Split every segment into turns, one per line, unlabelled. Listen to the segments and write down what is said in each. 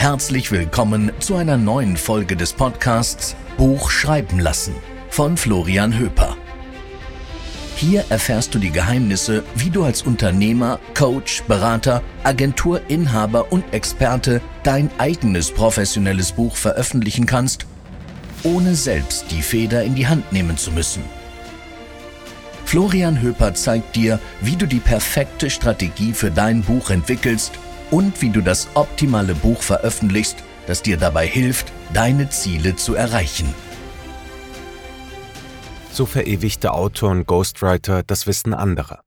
Herzlich willkommen zu einer neuen Folge des Podcasts Buch schreiben lassen von Florian Höper. Hier erfährst du die Geheimnisse, wie du als Unternehmer, Coach, Berater, Agenturinhaber und Experte dein eigenes professionelles Buch veröffentlichen kannst, ohne selbst die Feder in die Hand nehmen zu müssen. Florian Höper zeigt dir, wie du die perfekte Strategie für dein Buch entwickelst und wie du das optimale Buch veröffentlichst, das dir dabei hilft, deine Ziele zu erreichen.
So verewigte Autor und Ghostwriter das Wissen anderer.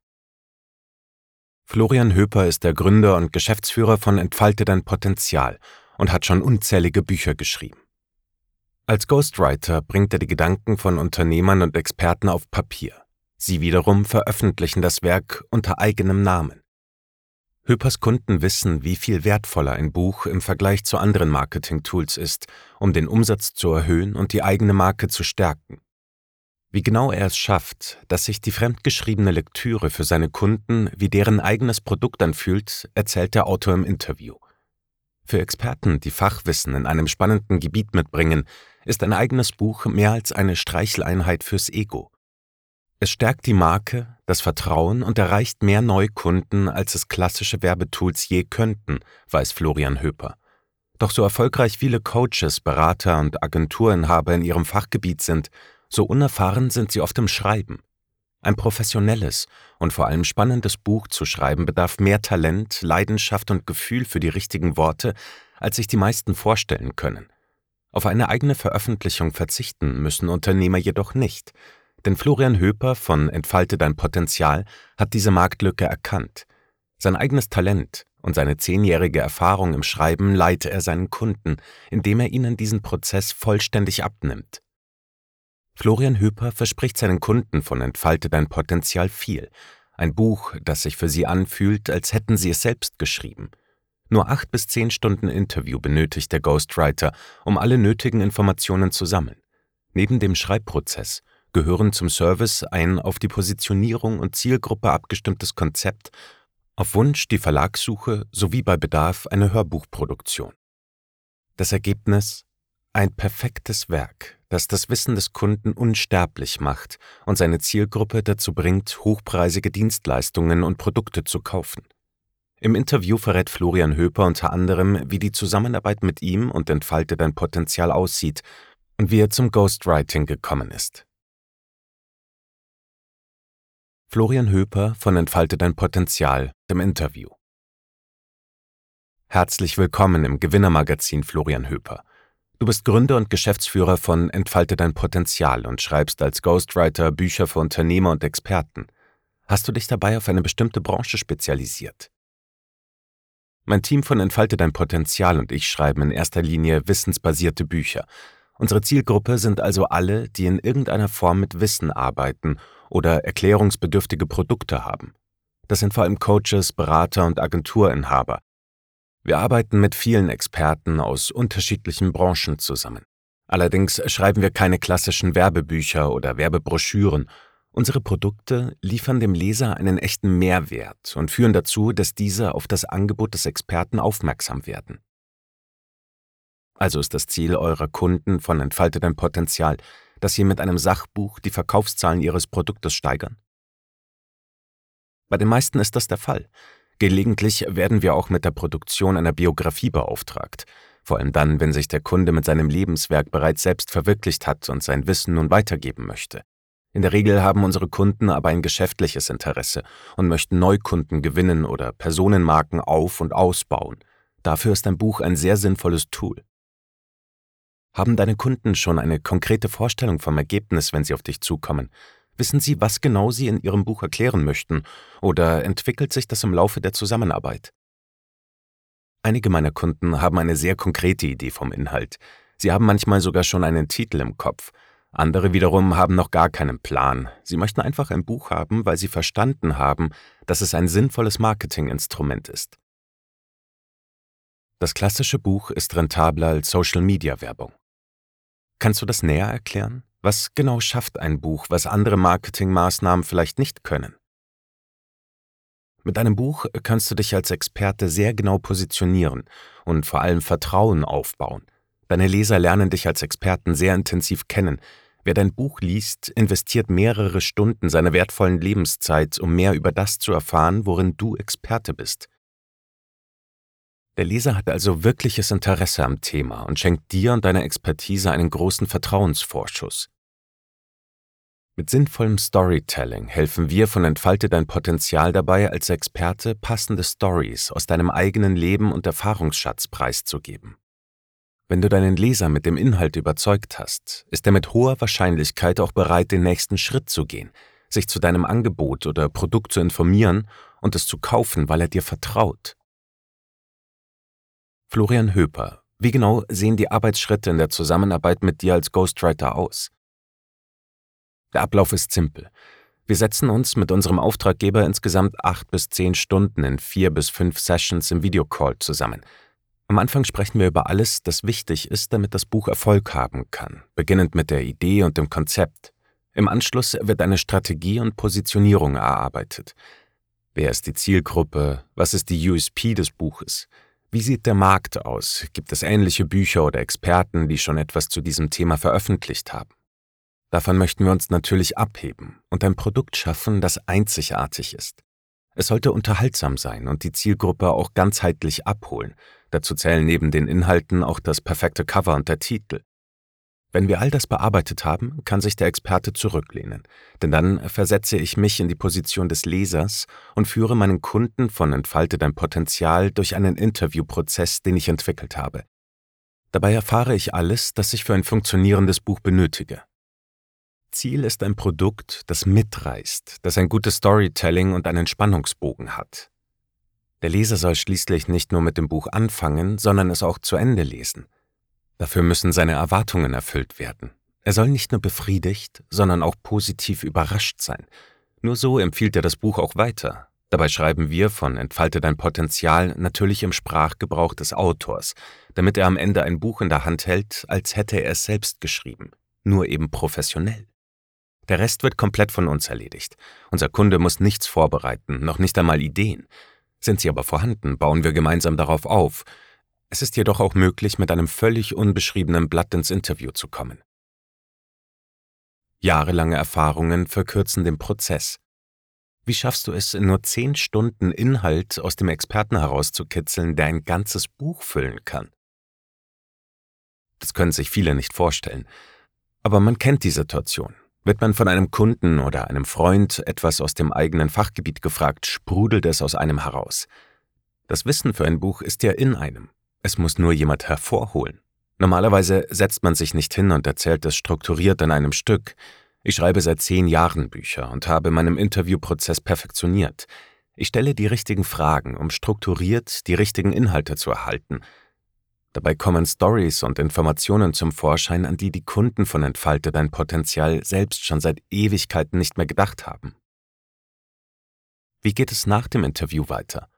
Florian Höper ist der Gründer und Geschäftsführer von Entfalte dein Potenzial und hat schon unzählige Bücher geschrieben. Als Ghostwriter bringt er die Gedanken von Unternehmern und Experten auf Papier. Sie wiederum veröffentlichen das Werk unter eigenem Namen. Höpers Kunden wissen, wie viel wertvoller ein Buch im Vergleich zu anderen Marketing-Tools ist, um den Umsatz zu erhöhen und die eigene Marke zu stärken. Wie genau er es schafft, dass sich die fremdgeschriebene Lektüre für seine Kunden wie deren eigenes Produkt anfühlt, erzählt der Autor im Interview. Für Experten, die Fachwissen in einem spannenden Gebiet mitbringen, ist ein eigenes Buch mehr als eine Streicheleinheit fürs Ego. Es stärkt die Marke, das Vertrauen und erreicht mehr Neukunden, als es klassische Werbetools je könnten, weiß Florian Höper. Doch so erfolgreich viele Coaches, Berater und Agenturinhaber in ihrem Fachgebiet sind, so unerfahren sind sie oft im Schreiben. Ein professionelles und vor allem spannendes Buch zu schreiben bedarf mehr Talent, Leidenschaft und Gefühl für die richtigen Worte, als sich die meisten vorstellen können. Auf eine eigene Veröffentlichung verzichten müssen Unternehmer jedoch nicht, denn Florian Höper von Entfalte dein Potenzial hat diese Marktlücke erkannt. Sein eigenes Talent und seine zehnjährige Erfahrung im Schreiben leite er seinen Kunden, indem er ihnen diesen Prozess vollständig abnimmt. Florian Höper verspricht seinen Kunden von Entfalte dein Potenzial viel, ein Buch, das sich für sie anfühlt, als hätten sie es selbst geschrieben. Nur acht bis zehn Stunden Interview benötigt der Ghostwriter, um alle nötigen Informationen zu sammeln. Neben dem Schreibprozess gehören zum Service ein auf die Positionierung und Zielgruppe abgestimmtes Konzept, auf Wunsch die Verlagssuche sowie bei Bedarf eine Hörbuchproduktion. Das Ergebnis ein perfektes Werk, das das Wissen des Kunden unsterblich macht und seine Zielgruppe dazu bringt, hochpreisige Dienstleistungen und Produkte zu kaufen. Im Interview verrät Florian Höper unter anderem, wie die Zusammenarbeit mit ihm und Entfalte dein Potenzial aussieht und wie er zum Ghostwriting gekommen ist. Florian Höper von Entfalte dein Potenzial im Interview. Herzlich willkommen im Gewinnermagazin Florian Höper. Du bist Gründer und Geschäftsführer von Entfalte dein Potenzial und schreibst als Ghostwriter Bücher für Unternehmer und Experten. Hast du dich dabei auf eine bestimmte Branche spezialisiert? Mein Team von Entfalte dein Potenzial und ich schreiben in erster Linie wissensbasierte Bücher. Unsere Zielgruppe sind also alle, die in irgendeiner Form mit Wissen arbeiten oder erklärungsbedürftige Produkte haben. Das sind vor allem Coaches, Berater und Agenturinhaber, wir arbeiten mit vielen Experten aus unterschiedlichen Branchen zusammen. Allerdings schreiben wir keine klassischen Werbebücher oder Werbebroschüren. Unsere Produkte liefern dem Leser einen echten Mehrwert und führen dazu, dass diese auf das Angebot des Experten aufmerksam werden. Also ist das Ziel eurer Kunden von Entfalte dein Potenzial, dass sie mit einem Sachbuch die Verkaufszahlen ihres Produktes steigern? Bei den meisten ist das der Fall. Gelegentlich werden wir auch mit der Produktion einer Biografie beauftragt, vor allem dann, wenn sich der Kunde mit seinem Lebenswerk bereits selbst verwirklicht hat und sein Wissen nun weitergeben möchte. In der Regel haben unsere Kunden aber ein geschäftliches Interesse und möchten Neukunden gewinnen oder Personenmarken auf- und ausbauen. Dafür ist ein Buch ein sehr sinnvolles Tool. Haben deine Kunden schon eine konkrete Vorstellung vom Ergebnis, wenn sie auf dich zukommen? Wissen Sie, was genau Sie in Ihrem Buch erklären möchten, oder entwickelt sich das im Laufe der Zusammenarbeit? Einige meiner Kunden haben eine sehr konkrete Idee vom Inhalt. Sie haben manchmal sogar schon einen Titel im Kopf. Andere wiederum haben noch gar keinen Plan. Sie möchten einfach ein Buch haben, weil sie verstanden haben, dass es ein sinnvolles Marketinginstrument ist. Das klassische Buch ist rentabler als Social-Media-Werbung. Kannst du das näher erklären? Was genau schafft ein Buch, was andere Marketingmaßnahmen vielleicht nicht können? Mit deinem Buch kannst du dich als Experte sehr genau positionieren und vor allem Vertrauen aufbauen. Deine Leser lernen dich als Experten sehr intensiv kennen. Wer dein Buch liest, investiert mehrere Stunden seiner wertvollen Lebenszeit, um mehr über das zu erfahren, worin du Experte bist. Der Leser hat also wirkliches Interesse am Thema und schenkt dir und deiner Expertise einen großen Vertrauensvorschuss. Mit sinnvollem Storytelling helfen wir von Entfalte dein Potenzial dabei, als Experte passende Stories aus deinem eigenen Leben und Erfahrungsschatz preiszugeben. Wenn du deinen Leser mit dem Inhalt überzeugt hast, ist er mit hoher Wahrscheinlichkeit auch bereit, den nächsten Schritt zu gehen, sich zu deinem Angebot oder Produkt zu informieren und es zu kaufen, weil er dir vertraut. Florian Höper, wie genau sehen die Arbeitsschritte in der Zusammenarbeit mit dir als Ghostwriter aus? Der Ablauf ist simpel. Wir setzen uns mit unserem Auftraggeber insgesamt acht bis zehn Stunden in vier bis fünf Sessions im Videocall zusammen. Am Anfang sprechen wir über alles, das wichtig ist, damit das Buch Erfolg haben kann, beginnend mit der Idee und dem Konzept. Im Anschluss wird eine Strategie und Positionierung erarbeitet. Wer ist die Zielgruppe? Was ist die USP des Buches? Wie sieht der Markt aus? Gibt es ähnliche Bücher oder Experten, die schon etwas zu diesem Thema veröffentlicht haben? Davon möchten wir uns natürlich abheben und ein Produkt schaffen, das einzigartig ist. Es sollte unterhaltsam sein und die Zielgruppe auch ganzheitlich abholen. Dazu zählen neben den Inhalten auch das perfekte Cover und der Titel. Wenn wir all das bearbeitet haben, kann sich der Experte zurücklehnen, denn dann versetze ich mich in die Position des Lesers und führe meinen Kunden von Entfalte dein Potenzial durch einen Interviewprozess, den ich entwickelt habe. Dabei erfahre ich alles, das ich für ein funktionierendes Buch benötige. Ziel ist ein Produkt, das mitreißt, das ein gutes Storytelling und einen Spannungsbogen hat. Der Leser soll schließlich nicht nur mit dem Buch anfangen, sondern es auch zu Ende lesen. Dafür müssen seine Erwartungen erfüllt werden. Er soll nicht nur befriedigt, sondern auch positiv überrascht sein. Nur so empfiehlt er das Buch auch weiter. Dabei schreiben wir von Entfalte dein Potenzial natürlich im Sprachgebrauch des Autors, damit er am Ende ein Buch in der Hand hält, als hätte er es selbst geschrieben, nur eben professionell. Der Rest wird komplett von uns erledigt. Unser Kunde muss nichts vorbereiten, noch nicht einmal Ideen. Sind sie aber vorhanden, bauen wir gemeinsam darauf auf. Es ist jedoch auch möglich, mit einem völlig unbeschriebenen Blatt ins Interview zu kommen. Jahrelange Erfahrungen verkürzen den Prozess. Wie schaffst du es, in nur zehn Stunden Inhalt aus dem Experten herauszukitzeln, der ein ganzes Buch füllen kann? Das können sich viele nicht vorstellen. Aber man kennt die Situation. Wird man von einem Kunden oder einem Freund etwas aus dem eigenen Fachgebiet gefragt, sprudelt es aus einem heraus. Das Wissen für ein Buch ist ja in einem. Es muss nur jemand hervorholen. Normalerweise setzt man sich nicht hin und erzählt es strukturiert in einem Stück. Ich schreibe seit zehn Jahren Bücher und habe meinem Interviewprozess perfektioniert. Ich stelle die richtigen Fragen, um strukturiert die richtigen Inhalte zu erhalten – Dabei kommen Stories und Informationen zum Vorschein, an die die Kunden von Entfalte dein Potenzial selbst schon seit Ewigkeiten nicht mehr gedacht haben. Wie geht es nach dem Interview weiter?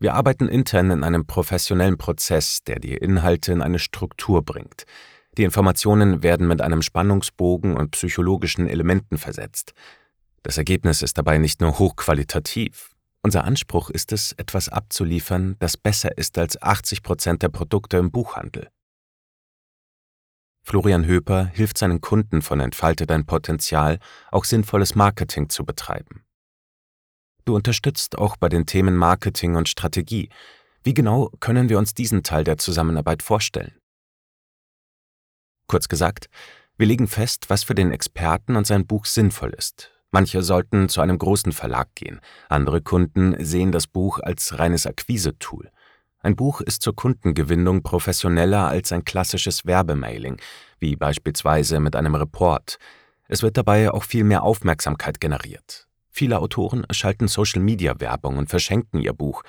Wir arbeiten intern in einem professionellen Prozess, der die Inhalte in eine Struktur bringt. Die Informationen werden mit einem Spannungsbogen und psychologischen Elementen versetzt. Das Ergebnis ist dabei nicht nur hochqualitativ, unser Anspruch ist es, etwas abzuliefern, das besser ist als 80 Prozent der Produkte im Buchhandel. Florian Höper hilft seinen Kunden von Entfalte dein Potenzial, auch sinnvolles Marketing zu betreiben. Du unterstützt auch bei den Themen Marketing und Strategie. Wie genau können wir uns diesen Teil der Zusammenarbeit vorstellen? Kurz gesagt, wir legen fest, was für den Experten und sein Buch sinnvoll ist, Manche sollten zu einem großen Verlag gehen, andere Kunden sehen das Buch als reines Akquise-Tool. Ein Buch ist zur Kundengewinnung professioneller als ein klassisches Werbemailing, wie beispielsweise mit einem Report. Es wird dabei auch viel mehr Aufmerksamkeit generiert. Viele Autoren schalten Social-Media-Werbung und verschenken ihr Buch.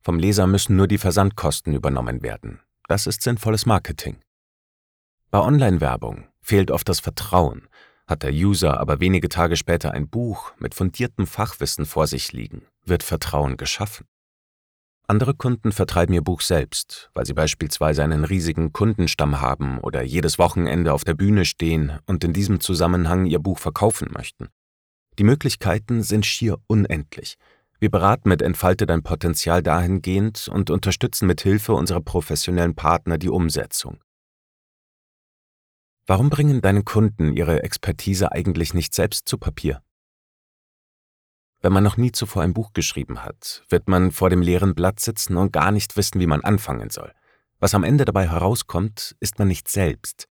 Vom Leser müssen nur die Versandkosten übernommen werden. Das ist sinnvolles Marketing. Bei Online-Werbung fehlt oft das Vertrauen. Hat der User aber wenige Tage später ein Buch mit fundiertem Fachwissen vor sich liegen, wird Vertrauen geschaffen. Andere Kunden vertreiben ihr Buch selbst, weil sie beispielsweise einen riesigen Kundenstamm haben oder jedes Wochenende auf der Bühne stehen und in diesem Zusammenhang ihr Buch verkaufen möchten. Die Möglichkeiten sind schier unendlich. Wir beraten mit Entfalte dein Potenzial dahingehend und unterstützen mit Hilfe unserer professionellen Partner die Umsetzung. Warum bringen deine Kunden ihre Expertise eigentlich nicht selbst zu Papier? Wenn man noch nie zuvor ein Buch geschrieben hat, wird man vor dem leeren Blatt sitzen und gar nicht wissen, wie man anfangen soll. Was am Ende dabei herauskommt, ist man nicht selbst.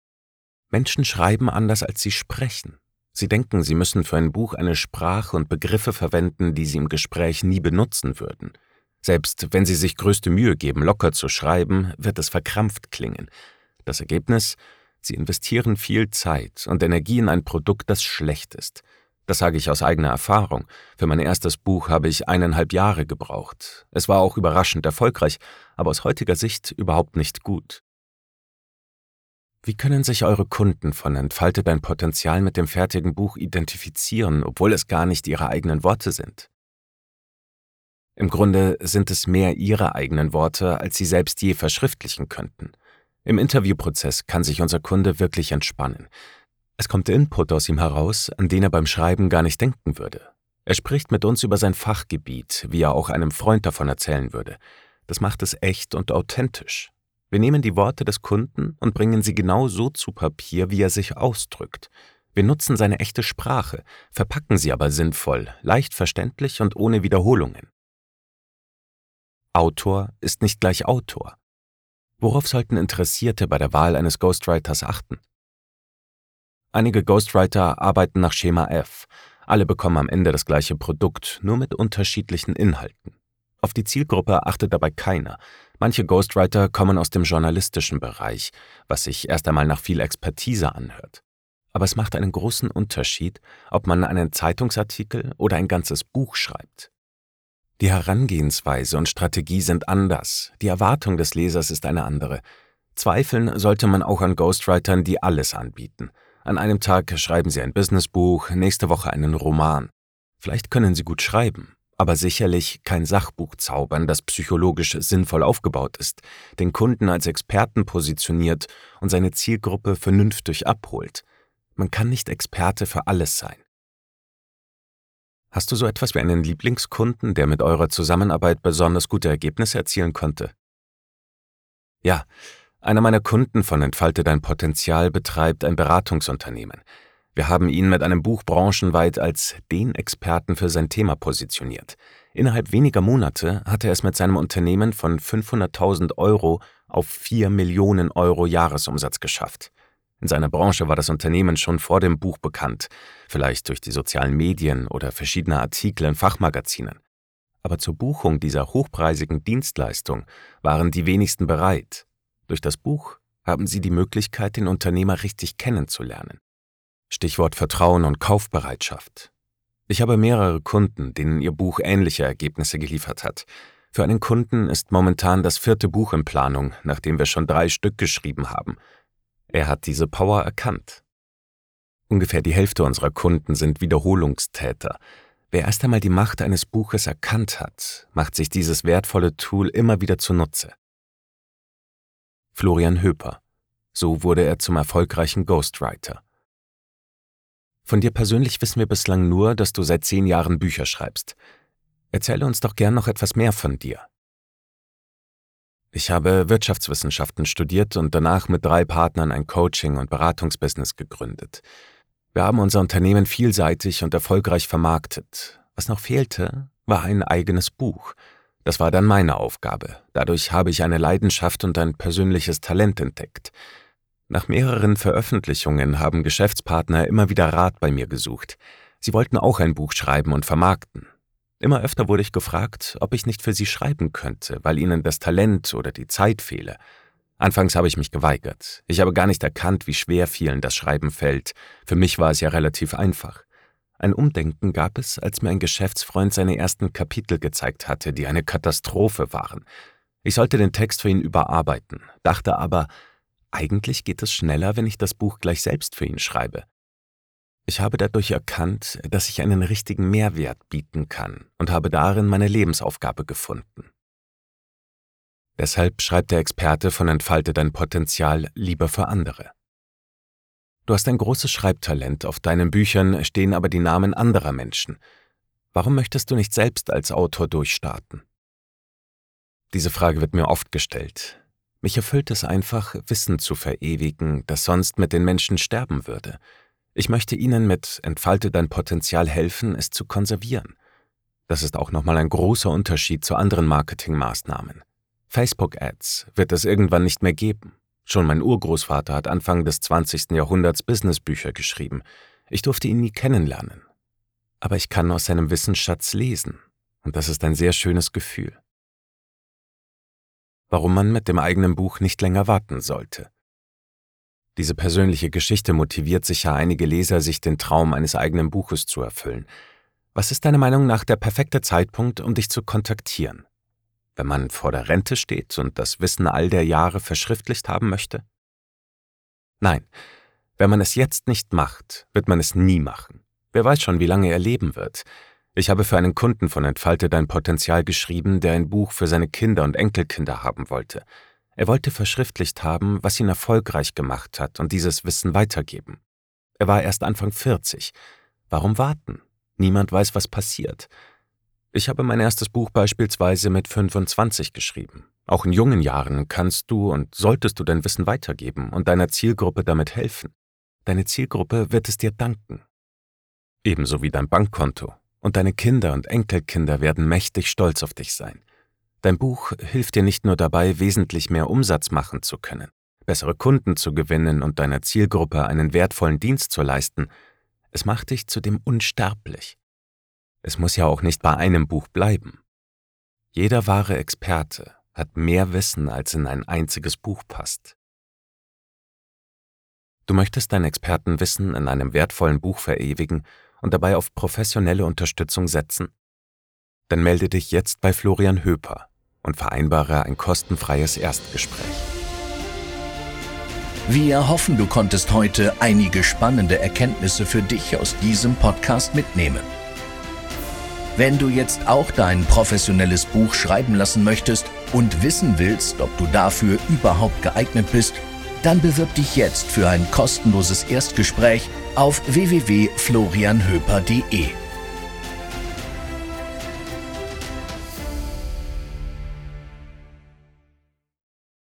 Menschen schreiben anders, als sie sprechen. Sie denken, sie müssen für ein Buch eine Sprache und Begriffe verwenden, die sie im Gespräch nie benutzen würden. Selbst wenn sie sich größte Mühe geben, locker zu schreiben, wird es verkrampft klingen. Das Ergebnis? Sie investieren viel Zeit und Energie in ein Produkt, das schlecht ist. Das sage ich aus eigener Erfahrung. Für mein erstes Buch habe ich eineinhalb Jahre gebraucht. Es war auch überraschend erfolgreich, aber aus heutiger Sicht überhaupt nicht gut. Wie können sich eure Kunden von Entfalte dein Potenzial mit dem fertigen Buch identifizieren, obwohl es gar nicht ihre eigenen Worte sind? Im Grunde sind es mehr ihre eigenen Worte, als sie selbst je verschriftlichen könnten. Im Interviewprozess kann sich unser Kunde wirklich entspannen. Es kommt Input aus ihm heraus, an den er beim Schreiben gar nicht denken würde. Er spricht mit uns über sein Fachgebiet, wie er auch einem Freund davon erzählen würde. Das macht es echt und authentisch. Wir nehmen die Worte des Kunden und bringen sie genau so zu Papier, wie er sich ausdrückt. Wir nutzen seine echte Sprache, verpacken sie aber sinnvoll, leicht verständlich und ohne Wiederholungen. Autor ist nicht gleich Autor. Worauf sollten Interessierte bei der Wahl eines Ghostwriters achten? Einige Ghostwriter arbeiten nach Schema F. Alle bekommen am Ende das gleiche Produkt, nur mit unterschiedlichen Inhalten. Auf die Zielgruppe achtet dabei keiner. Manche Ghostwriter kommen aus dem journalistischen Bereich, was sich erst einmal nach viel Expertise anhört. Aber es macht einen großen Unterschied, ob man einen Zeitungsartikel oder ein ganzes Buch schreibt. Die Herangehensweise und Strategie sind anders, die Erwartung des Lesers ist eine andere. Zweifeln sollte man auch an Ghostwritern, die alles anbieten. An einem Tag schreiben sie ein Businessbuch, nächste Woche einen Roman. Vielleicht können sie gut schreiben, aber sicherlich kein Sachbuch zaubern, das psychologisch sinnvoll aufgebaut ist, den Kunden als Experten positioniert und seine Zielgruppe vernünftig abholt. Man kann nicht Experte für alles sein. Hast du so etwas wie einen Lieblingskunden, der mit eurer Zusammenarbeit besonders gute Ergebnisse erzielen konnte? Ja, einer meiner Kunden von Entfalte dein Potenzial betreibt ein Beratungsunternehmen. Wir haben ihn mit einem Buch branchenweit als den Experten für sein Thema positioniert. Innerhalb weniger Monate hatte er es mit seinem Unternehmen von 500.000 Euro auf 4 Millionen Euro Jahresumsatz geschafft. In seiner Branche war das Unternehmen schon vor dem Buch bekannt, vielleicht durch die sozialen Medien oder verschiedene Artikel in Fachmagazinen. Aber zur Buchung dieser hochpreisigen Dienstleistung waren die wenigsten bereit. Durch das Buch haben sie die Möglichkeit, den Unternehmer richtig kennenzulernen. Stichwort Vertrauen und Kaufbereitschaft. Ich habe mehrere Kunden, denen Ihr Buch ähnliche Ergebnisse geliefert hat. Für einen Kunden ist momentan das vierte Buch in Planung, nachdem wir schon drei Stück geschrieben haben. Er hat diese Power erkannt. Ungefähr die Hälfte unserer Kunden sind Wiederholungstäter. Wer erst einmal die Macht eines Buches erkannt hat, macht sich dieses wertvolle Tool immer wieder zunutze. Florian Höper. So wurde er zum erfolgreichen Ghostwriter. Von dir persönlich wissen wir bislang nur, dass du seit zehn Jahren Bücher schreibst. Erzähle uns doch gern noch etwas mehr von dir. Ich habe Wirtschaftswissenschaften studiert und danach mit drei Partnern ein Coaching- und Beratungsbusiness gegründet. Wir haben unser Unternehmen vielseitig und erfolgreich vermarktet. Was noch fehlte, war ein eigenes Buch. Das war dann meine Aufgabe. Dadurch habe ich eine Leidenschaft und ein persönliches Talent entdeckt. Nach mehreren Veröffentlichungen haben Geschäftspartner immer wieder Rat bei mir gesucht. Sie wollten auch ein Buch schreiben und vermarkten. Immer öfter wurde ich gefragt, ob ich nicht für sie schreiben könnte, weil ihnen das Talent oder die Zeit fehle. Anfangs habe ich mich geweigert. Ich habe gar nicht erkannt, wie schwer vielen das Schreiben fällt. Für mich war es ja relativ einfach. Ein Umdenken gab es, als mir ein Geschäftsfreund seine ersten Kapitel gezeigt hatte, die eine Katastrophe waren. Ich sollte den Text für ihn überarbeiten, dachte aber, eigentlich geht es schneller, wenn ich das Buch gleich selbst für ihn schreibe. Ich habe dadurch erkannt, dass ich einen richtigen Mehrwert bieten kann und habe darin meine Lebensaufgabe gefunden. Deshalb schreibt der Experte von Entfalte dein Potenzial lieber für andere. Du hast ein großes Schreibtalent, auf deinen Büchern stehen aber die Namen anderer Menschen. Warum möchtest du nicht selbst als Autor durchstarten? Diese Frage wird mir oft gestellt. Mich erfüllt es einfach, Wissen zu verewigen, das sonst mit den Menschen sterben würde. Ich möchte ihnen mit Entfalte dein Potenzial helfen, es zu konservieren. Das ist auch nochmal ein großer Unterschied zu anderen Marketingmaßnahmen. Facebook-Ads wird es irgendwann nicht mehr geben. Schon mein Urgroßvater hat Anfang des 20. Jahrhunderts Businessbücher geschrieben. Ich durfte ihn nie kennenlernen. Aber ich kann aus seinem Wissensschatz lesen. Und das ist ein sehr schönes Gefühl. Warum man mit dem eigenen Buch nicht länger warten sollte. Diese persönliche Geschichte motiviert sicher einige Leser, sich den Traum eines eigenen Buches zu erfüllen. Was ist deiner Meinung nach der perfekte Zeitpunkt, um dich zu kontaktieren? Wenn man vor der Rente steht und das Wissen all der Jahre verschriftlicht haben möchte? Nein, wenn man es jetzt nicht macht, wird man es nie machen. Wer weiß schon, wie lange er leben wird. Ich habe für einen Kunden von Entfalte dein Potenzial geschrieben, der ein Buch für seine Kinder und Enkelkinder haben wollte. Er wollte verschriftlicht haben, was ihn erfolgreich gemacht hat und dieses Wissen weitergeben. Er war erst Anfang 40. Warum warten? Niemand weiß, was passiert. Ich habe mein erstes Buch beispielsweise mit 25 geschrieben. Auch in jungen Jahren kannst du und solltest du dein Wissen weitergeben und deiner Zielgruppe damit helfen. Deine Zielgruppe wird es dir danken. Ebenso wie dein Bankkonto. Und deine Kinder und Enkelkinder werden mächtig stolz auf dich sein. Dein Buch hilft dir nicht nur dabei, wesentlich mehr Umsatz machen zu können, bessere Kunden zu gewinnen und deiner Zielgruppe einen wertvollen Dienst zu leisten, es macht dich zudem unsterblich. Es muss ja auch nicht bei einem Buch bleiben. Jeder wahre Experte hat mehr Wissen, als in ein einziges Buch passt. Du möchtest dein Expertenwissen in einem wertvollen Buch verewigen und dabei auf professionelle Unterstützung setzen? Dann melde dich jetzt bei Florian Höper und vereinbare ein kostenfreies Erstgespräch.
Wir hoffen, du konntest heute einige spannende Erkenntnisse für dich aus diesem Podcast mitnehmen. Wenn du jetzt auch dein professionelles Buch schreiben lassen möchtest und wissen willst, ob du dafür überhaupt geeignet bist, dann bewirb dich jetzt für ein kostenloses Erstgespräch auf www.florianhöper.de.